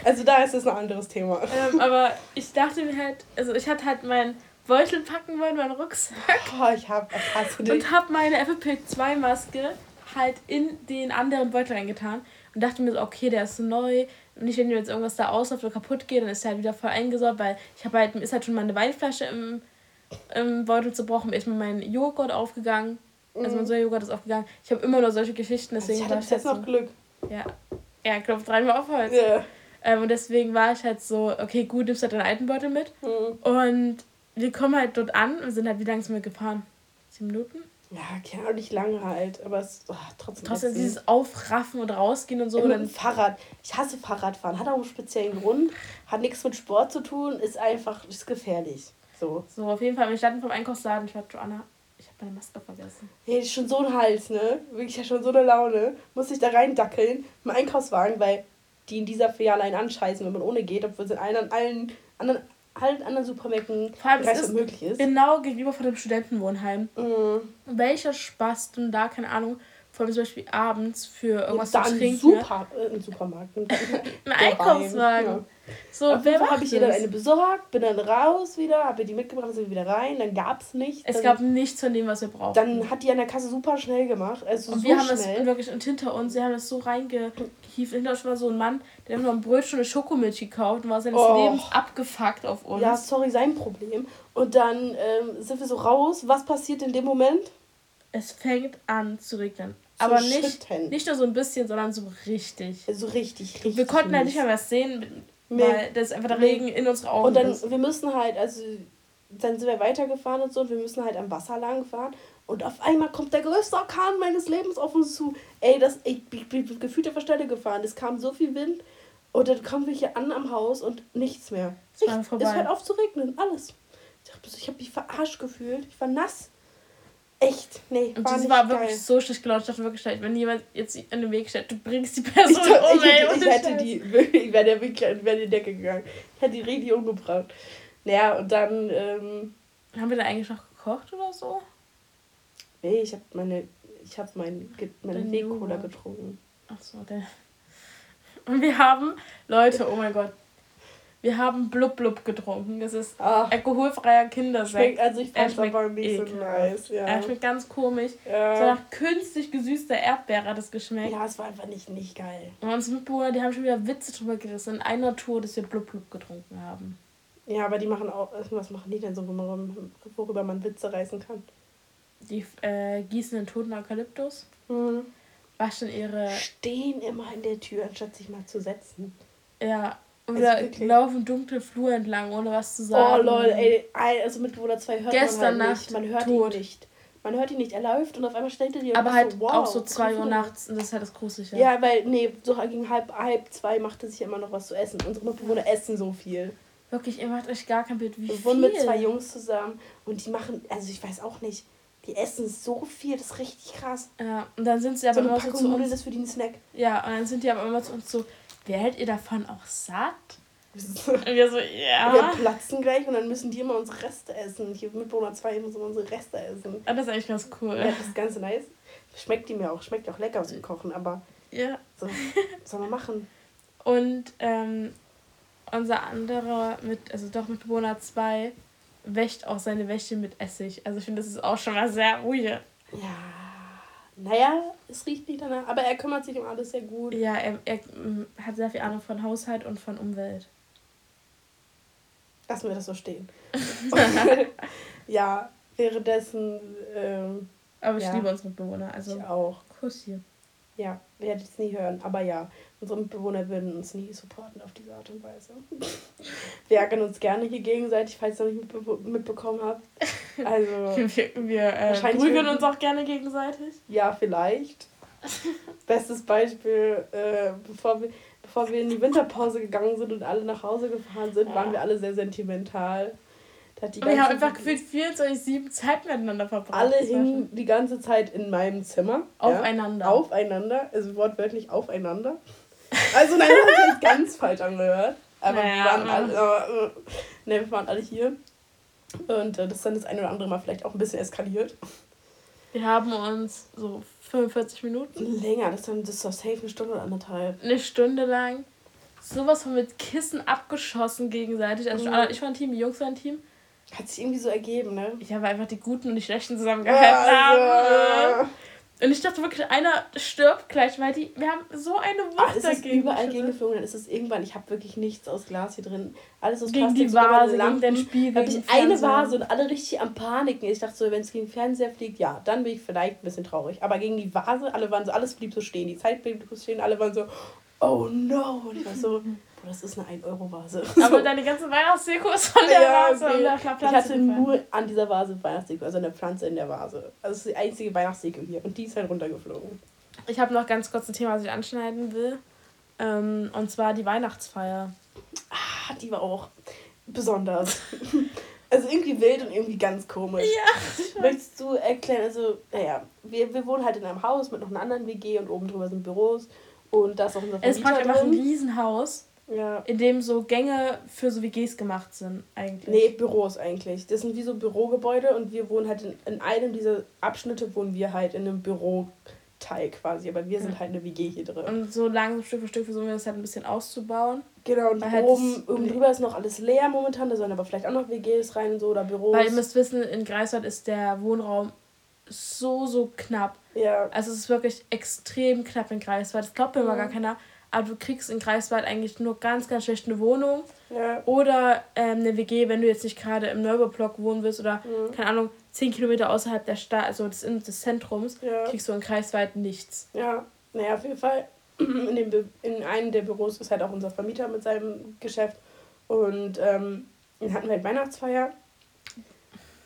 Also da ist das ein anderes Thema. Ähm, aber ich dachte mir halt, also ich hatte halt meinen Beutel packen wollen, meinen Rucksack. Oh, ich hab, du dich. Und hab meine FFP2-Maske halt in den anderen Beutel reingetan und dachte mir so, okay, der ist neu, nicht, wenn mir jetzt irgendwas da ausläuft oder kaputt geht, dann ist er halt wieder voll eingesorgt, weil ich habe halt, ist halt schon mal eine Weinflasche im, im Beutel zerbrochen, ist mir mein Joghurt aufgegangen. Mhm. Also mein Soja-Joghurt ist aufgegangen. Ich habe immer nur solche Geschichten, deswegen also ich war ich jetzt noch Glück. Ja. Ja, klopf dreimal auf Holz. Yeah. Ähm, und deswegen war ich halt so, okay, gut, nimmst halt deinen alten Beutel mit. Mhm. Und wir kommen halt dort an und sind halt, wie lange sind wir gefahren? Zehn Minuten? Ja, kann auch nicht lange halt, aber es oh, trotzdem. Trotzdem dieses Aufraffen und rausgehen und so. Mit dem Fahrrad. Ich hasse Fahrradfahren. Hat auch einen speziellen Grund. Hat nichts mit Sport zu tun. Ist einfach, ist gefährlich. So. So, auf jeden Fall. Wir standen vom Einkaufsladen. Ich war Joanna. Ich habe meine Maske vergessen. Hey, ist schon so ein Hals, ne? Wirklich ja schon so eine Laune. Muss ich da rein dackeln. Im Einkaufswagen, weil die in dieser Filiale einen anscheißen, wenn man ohne geht, obwohl sie in allen, allen anderen halt anderen Supermärkten Vor allem es ist möglich ist. Genau gegenüber von dem Studentenwohnheim. Mhm. Welcher Spaß du da, keine Ahnung, vor allem zum Beispiel abends für irgendwas ja, zu trinken. Super, äh, ein Supermarkt. ein *laughs* Einkaufswagen. Ja. So, Auf wer habe ich ihr dann eine besorgt, bin dann raus wieder, habe ihr die mitgebracht, sind wieder rein, dann gab es nichts. Es gab nichts von dem, was wir brauchten. Dann hat die an der Kasse super schnell gemacht. Also und so wir haben schnell. das wirklich, und hinter uns, sie haben das so reingehieft. Hinter uns war so ein Mann, der hat noch ein Brötchen und eine Schokomilch gekauft und war seines oh. Lebens abgefuckt auf uns. Ja, sorry, sein Problem. Und dann ähm, sind wir so raus. Was passiert in dem Moment? Es fängt an zu regnen. Aber nicht, nicht nur so ein bisschen, sondern so richtig. So richtig, richtig. Wir konnten halt nicht mehr was sehen weil das einfach der Regen in unsere Augen Und dann, ist. wir müssen halt, also dann sind wir weitergefahren und so und wir müssen halt am Wasser lang fahren. Und auf einmal kommt der größte Orkan meines Lebens auf uns zu. Ey, das, ich, bin gefühlt auf der Stelle gefahren. Es kam so viel Wind. Und dann kamen wir hier an am Haus und nichts mehr. Nichts. Es hört auf zu regnen. Alles. Ich habe mich verarscht gefühlt. Ich war nass. Echt? Nee, und war, war wirklich geil. so schlecht gelaunt. Ich dachte wirklich, wenn jemand jetzt in den Weg stellt, du bringst die Person ich dachte, um, ich, ey, ich, ich hätte die, ich wäre der wirklich in die Decke gegangen. Ich hätte die richtig umgebracht. Naja, und dann, ähm, Haben wir da eigentlich noch gekocht oder so? Nee, ich habe meine, ich habe mein, meine Weg-Cola getrunken. Ach so, der. Und wir haben, Leute, oh mein Gott, wir haben Blub Blub getrunken. Das ist Ach. alkoholfreier Kindersekt. also ich fand aber nicht so nice. Ja. Er schmeckt ganz komisch. Ja. So nach künstlich gesüßter Erdbeere hat es geschmeckt. Ja, es war einfach nicht, nicht geil. Und unsere Mitbewohner, die haben schon wieder Witze drüber gerissen in einer Tour, dass wir Blub Blub getrunken haben. Ja, aber die machen auch, also was machen die denn so, worüber man Witze reißen kann? Die äh, gießen den toten Eukalyptus. Mhm. Waschen ihre... Stehen immer in der Tür, anstatt sich mal zu setzen. Ja, oder also laufen dunkle Flur entlang, ohne was zu sagen. Oh lol, ey, also Mitbewohner 2 hört Gestern man halt nicht. Man hört tot. ihn nicht. Man hört ihn nicht, er läuft und auf einmal stellt er dir Aber halt so, wow, auch so 2 Uhr nachts und das ist halt das Gruselige. Ja, weil, nee, so gegen halb, halb zwei macht er sich immer noch was zu essen. Unsere Mitbewohner essen so viel. Wirklich, ihr macht euch gar kein Bild, wie Wir wohnen mit zwei Jungs zusammen und die machen, also ich weiß auch nicht, die essen so viel, das ist richtig krass. Ja, und dann sind sie aber so immer so zu uns. Das für den Snack. Ja, und dann sind die aber immer zu uns so, werdet ihr davon auch satt? Und *laughs* wir so, ja. Wir platzen gleich und dann müssen die immer unsere Reste essen. Hier Mitbewohner 2 müssen unsere Reste essen. Ah, das ist eigentlich ganz cool. Ja, das ist ganz nice. Schmeckt die mir auch. Schmeckt auch lecker zum Kochen, aber. Ja. So, was soll man machen? Und ähm, unser anderer, mit, also doch Mitbewohner 2, wäscht auch seine Wäsche mit Essig. Also ich finde, das ist auch schon mal sehr weird. Ja naja, es riecht nicht danach, aber er kümmert sich um alles sehr gut. Ja, er, er mm, hat sehr viel Ahnung von Haushalt und von Umwelt. Lassen wir das so stehen. *laughs* ja, währenddessen. Ähm, aber ich ja. liebe unsere Bewohner. Also ich auch. Kuss hier. Ja, werdet es nie hören. Aber ja, unsere Mitbewohner würden uns nie supporten auf diese Art und Weise. *laughs* wir ärgern uns gerne hier gegenseitig, falls ihr noch nicht mitbe mitbekommen habt. *laughs* Also. wir wir äh, prügeln uns auch gerne gegenseitig. Ja, vielleicht. *laughs* Bestes Beispiel, äh, bevor, wir, bevor wir in die Winterpause gegangen sind und alle nach Hause gefahren sind, waren wir alle sehr sentimental. Wir haben einfach gefühlt 24-7 Zeit miteinander verbracht. Alle hingen die ganze Zeit in meinem Zimmer. Aufeinander. Ja, aufeinander, also wortwörtlich aufeinander. Also nein, das hat ganz falsch angehört. Aber naja, wir waren alle, äh, ne, wir waren alle hier. Und äh, das ist dann das ein oder andere Mal vielleicht auch ein bisschen eskaliert. Wir haben uns so 45 Minuten. Länger, das ist dann das ist doch safe eine Stunde oder anderthalb. Eine Stunde lang. Sowas von mit Kissen abgeschossen gegenseitig. Also mhm. ich war ein Team, die Jungs waren ein Team. Hat sich irgendwie so ergeben, ne? Ich habe einfach die Guten und die Schlechten zusammengehalten. Also. Und ich dachte wirklich, einer stirbt gleich, weil die, wir haben so eine Wucht ah, es dagegen. Ist überall gegengeflogen, dann ist es irgendwann, ich habe wirklich nichts aus Glas hier drin. Alles aus gegen Plastik, die Vase, gegen den Spiegel. Habe ich eine Vase und alle richtig am Paniken. Ich dachte so, wenn es gegen den Fernseher fliegt, ja, dann bin ich vielleicht ein bisschen traurig. Aber gegen die Vase, alle waren so, alles blieb so stehen. Die Zeit blieb so stehen, alle waren so, oh no. Und ich war so, das ist eine 1-Euro-Vase. *laughs* Aber deine ganze Weihnachtsdeko ist von der ja, Vase okay. und der Pflanze. Ich hatte nur an dieser Vase Weihnachtsdeko, also eine Pflanze in der Vase. Also das ist die einzige Weihnachtsdeko hier und die ist halt runtergeflogen. Ich habe noch ganz kurz ein Thema, was ich anschneiden will. Ähm, und zwar die Weihnachtsfeier. Ah, die war auch besonders. *laughs* also irgendwie wild und irgendwie ganz komisch. Ja. Möchtest du erklären, also, naja, wir, wir wohnen halt in einem Haus mit noch einer anderen WG und oben drüber sind Büros. Und da ist auch unser Vermieter Es ist praktisch einfach ein Riesenhaus. Ja. In dem so Gänge für so WGs gemacht sind, eigentlich. Nee, Büros eigentlich. Das sind wie so Bürogebäude und wir wohnen halt in, in einem dieser Abschnitte, wohnen wir halt in einem Büroteil quasi. Aber wir sind ja. halt eine WG hier drin. Und so langsam Stück für Stück versuchen wir das halt ein bisschen auszubauen. Genau, und halt oben, oben drüber ist noch alles leer momentan. Da sollen aber vielleicht auch noch WGs rein und so oder Büros. Weil ihr müsst wissen, in Greifswald ist der Wohnraum so, so knapp. Ja. Also es ist wirklich extrem knapp in Greifswald. Das glaubt mir mhm. immer gar keiner aber du kriegst in Greifswald eigentlich nur ganz, ganz schlecht eine Wohnung. Ja. Oder ähm, eine WG, wenn du jetzt nicht gerade im Neubaublock wohnen willst oder, mhm. keine Ahnung, 10 Kilometer außerhalb der Stadt, also des, des Zentrums, ja. kriegst du in Greifswald nichts. Ja, naja, auf jeden Fall. *clears throat* In, dem in einem der Büros ist halt auch unser Vermieter mit seinem Geschäft. Und ähm, dann hatten wir halt Weihnachtsfeier.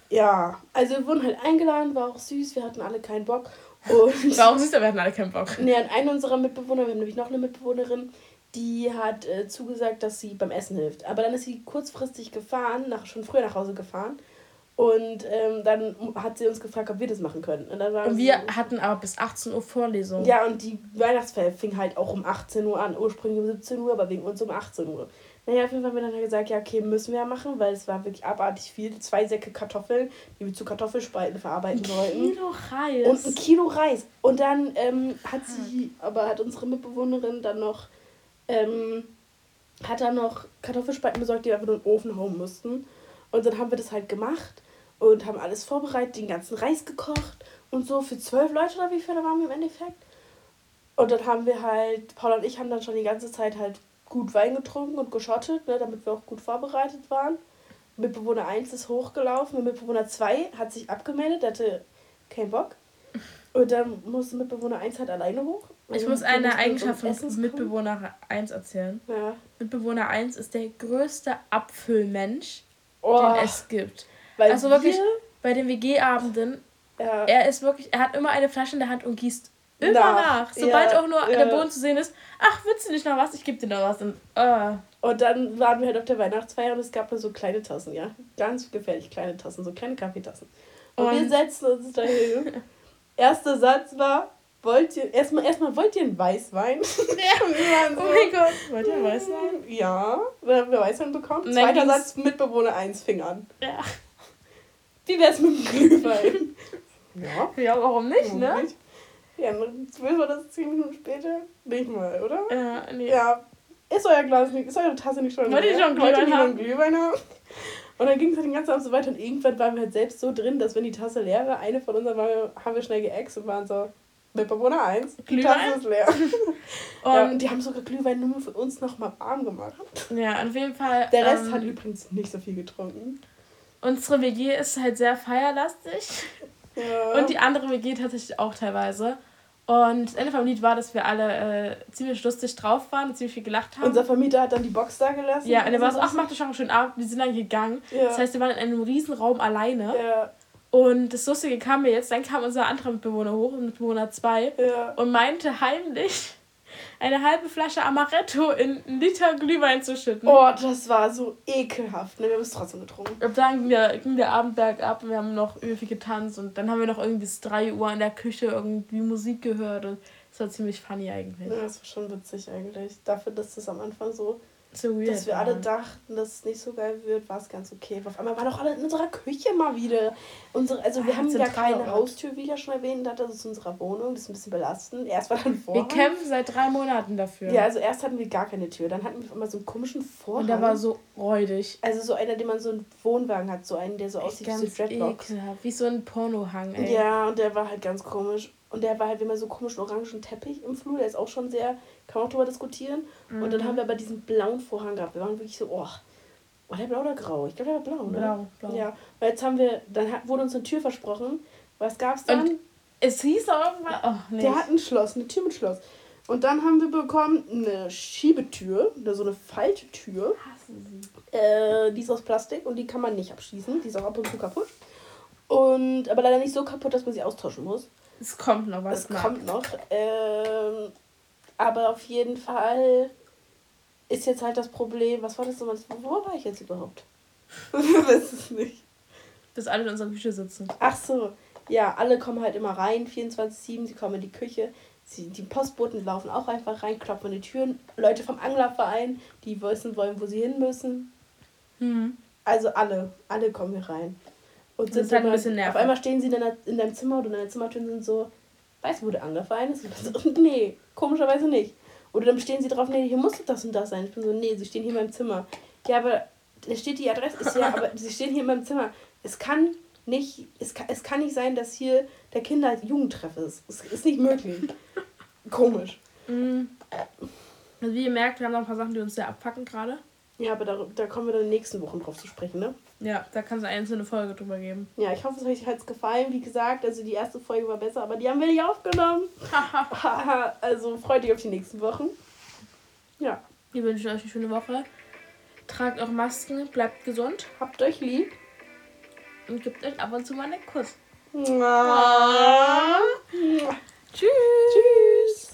Ja, also wir wurden halt eingeladen, war auch süß, wir hatten alle keinen Bock. Und War auch süß, aber wir hatten alle keinen Bock. Nee, und eine unserer Mitbewohner, wir haben nämlich noch eine Mitbewohnerin, die hat äh, zugesagt, dass sie beim Essen hilft. Aber dann ist sie kurzfristig gefahren, nach, schon früher nach Hause gefahren. Und ähm, dann hat sie uns gefragt, ob wir das machen können. Und, dann und wir so, hatten aber bis 18 Uhr Vorlesung. Ja, und die Weihnachtsfeier fing halt auch um 18 Uhr an. Ursprünglich um 17 Uhr, aber wegen uns um 18 Uhr. Naja, auf jeden Fall haben wir dann gesagt, ja, okay, müssen wir ja machen, weil es war wirklich abartig viel. Zwei Säcke Kartoffeln, die wir zu Kartoffelspalten verarbeiten ein wollten. Ein Kilo Reis. Und ein Kilo Reis. Und dann ähm, hat sie, aber hat unsere Mitbewohnerin dann noch, ähm, hat dann noch Kartoffelspalten besorgt, die wir einfach nur in den Ofen hauen mussten. Und dann haben wir das halt gemacht und haben alles vorbereitet, den ganzen Reis gekocht und so für zwölf Leute oder wie viele waren wir im Endeffekt. Und dann haben wir halt, Paula und ich haben dann schon die ganze Zeit halt gut Wein getrunken und geschottet, ne, damit wir auch gut vorbereitet waren. Mitbewohner 1 ist hochgelaufen und Mitbewohner 2 hat sich abgemeldet, hatte keinen Bock. Und dann musste Mitbewohner 1 halt alleine hoch. Ich muss eine Eigenschaft von Mitbewohner 1 erzählen. Ja. Mitbewohner 1 ist der größte Apfelmensch, oh, den es gibt. also wirklich bei den WG-Abenden, ja. er ist wirklich, er hat immer eine Flasche in der Hand und gießt Immer nach. nach. Sobald ja, auch nur ja. der Boden zu sehen ist, ach, willst du nicht noch was? Ich gebe dir noch was. Und, uh. und dann waren wir halt auf der Weihnachtsfeier und es gab da so kleine Tassen, ja. Ganz gefährlich kleine Tassen, so kleine Kaffeetassen. Und, und wir setzten uns dahin. *laughs* Erster Satz war, wollt ihr, erstmal, erstmal, wollt ihr einen Weißwein? *laughs* *laughs* Ja. so, oh mein Gott, wollt ihr einen Weißwein? Ja, wir haben Weißwein bekommen. Zweiter Satz, Mitbewohner 1 fing an. Ja. Wie wär's mit dem Glühwein? ja. Ja, warum nicht, warum ne? Nicht? Ja, zwölf war das zehn Minuten später? Nicht mal, oder? Ja, nee. Ja. Ist euer Glas nicht, ist eure Tasse nicht schon Wollt ihr schon Glühwein haben? Glühwein haben? Und dann ging es halt den ganzen Abend so weiter und irgendwann waren wir halt selbst so drin, dass wenn die Tasse leer war, eine von uns war, haben wir schnell geäxt und waren so, Mitbewohner 1, die Tasse ist leer. *laughs* und, ja, die haben sogar Glühwein nur für uns nochmal warm gemacht. Ja, auf jeden Fall. Der Rest ähm, hat übrigens nicht so viel getrunken. Unsere WG ist halt sehr feierlastig. Ja. Und die andere WG tatsächlich auch teilweise. Und das Ende vom Lied war, dass wir alle äh, ziemlich lustig drauf waren und ziemlich viel gelacht haben. Unser Vermieter hat dann die Box da gelassen. Ja, und er war so, ach, macht euch noch einen schönen Abend. Wir sind dann gegangen. Ja. Das heißt, wir waren in einem riesen Raum alleine. Ja. Und das Lustige kam mir jetzt, dann kam unser anderer Mitbewohner hoch, Mitbewohner 2, ja. und meinte heimlich, eine halbe Flasche Amaretto in einen Liter Glühwein zu schütten. Oh, das war so ekelhaft. Ne? Wir haben es trotzdem getrunken. Und dann ging der, ging der Abend bergab und wir haben noch irgendwie getanzt und dann haben wir noch irgendwie bis 3 Uhr in der Küche irgendwie Musik gehört und das war ziemlich funny eigentlich. Ja, das war schon witzig eigentlich. Dafür, dass das am Anfang so so weird, dass wir alle dachten, dass es nicht so geil wird, war es ganz okay. Auf einmal waren doch alle in unserer Küche mal wieder. Unsere, also wir ah, haben ja keine Haustür, wie ich ja schon erwähnt hatte. Das ist unsere Wohnung. Das ist ein bisschen belastend. Erst war dann Vorhang. Wir kämpfen seit drei Monaten dafür. Ja, also erst hatten wir gar keine Tür. Dann hatten wir immer so einen komischen Vorhang. Und der war so räudig. Also so einer, den man so einen Wohnwagen hat. So einen, der so aussieht wie so Dreadlocks. Wie so ein Pornohang, ey. Ja, und der war halt ganz komisch. Und der war halt immer so komischen orangen Teppich im Flur. Der ist auch schon sehr, kann man auch drüber diskutieren. Mhm. Und dann mhm. haben wir aber diesen blauen Vorhang gehabt. Wir waren wirklich so, oh, war der blau oder grau? Ich glaube, der war blau, ne? Blau, blau. Ja, weil jetzt haben wir, dann hat, wurde uns eine Tür versprochen. Was gab's dann? Und es hieß auch irgendwann, oh, Der hat ein Schloss, eine Tür mit Schloss. Und dann haben wir bekommen eine Schiebetür, so eine Falttür. Hassen sie. Äh, die ist aus Plastik und die kann man nicht abschließen. Die ist auch ab und zu kaputt. Und, aber leider nicht so kaputt, dass man sie austauschen muss. Es kommt noch was. Es kommt noch. Ähm, aber auf jeden Fall ist jetzt halt das Problem, was war das nochmal? Wo war ich jetzt überhaupt? *laughs* ich weiß es nicht. Dass alle in unserer Küche sitzen. Ach so. Ja, alle kommen halt immer rein, 24-7, sie kommen in die Küche. Sie, die Postboten laufen auch einfach rein, klopfen an die Türen. Leute vom Anglerverein, die wissen wollen, wo sie hin müssen. Mhm. Also alle, alle kommen hier rein. Und sind halt ein bisschen nervig. Auf einmal stehen sie in, deiner, in deinem Zimmer oder in deiner Zimmertür und sind so, weißt du, wo der Anglerverein ist? Und so, nee, komischerweise nicht. Oder dann stehen sie drauf, nee, hier muss das und das sein. Ich bin so, nee, sie stehen hier in meinem Zimmer. Ja, aber da steht die Adresse, ist ja, aber sie stehen hier in meinem Zimmer. Es kann nicht, es kann, es kann nicht sein, dass hier der Kinder-Jugendtreff ist. Es ist nicht möglich. Komisch. Mhm. Also wie ihr merkt, wir haben noch ein paar Sachen, die uns sehr abfacken gerade. Ja, aber da, da kommen wir dann in den nächsten Wochen drauf zu sprechen, ne? Ja, da kann es eine einzelne Folge drüber geben. Ja, ich hoffe, es hat euch gefallen. Wie gesagt, also die erste Folge war besser, aber die haben wir nicht aufgenommen. *laughs* *laughs* also freut euch auf die nächsten Wochen. Ja. Wir wünschen euch eine schöne Woche. Tragt eure Masken, bleibt gesund. Habt euch lieb. Und gebt euch ab und zu mal einen Kuss. Tschüss.